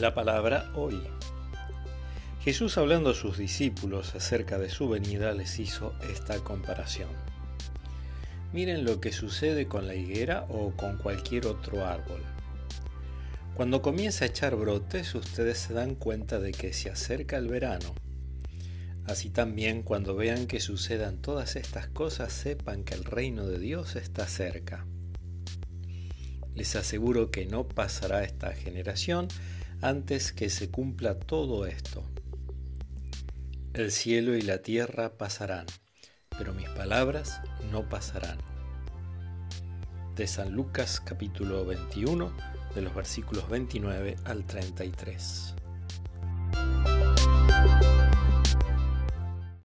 La palabra hoy. Jesús hablando a sus discípulos acerca de su venida les hizo esta comparación. Miren lo que sucede con la higuera o con cualquier otro árbol. Cuando comienza a echar brotes, ustedes se dan cuenta de que se acerca el verano. Así también cuando vean que sucedan todas estas cosas, sepan que el reino de Dios está cerca. Les aseguro que no pasará esta generación antes que se cumpla todo esto. El cielo y la tierra pasarán, pero mis palabras no pasarán. De San Lucas capítulo 21, de los versículos 29 al 33.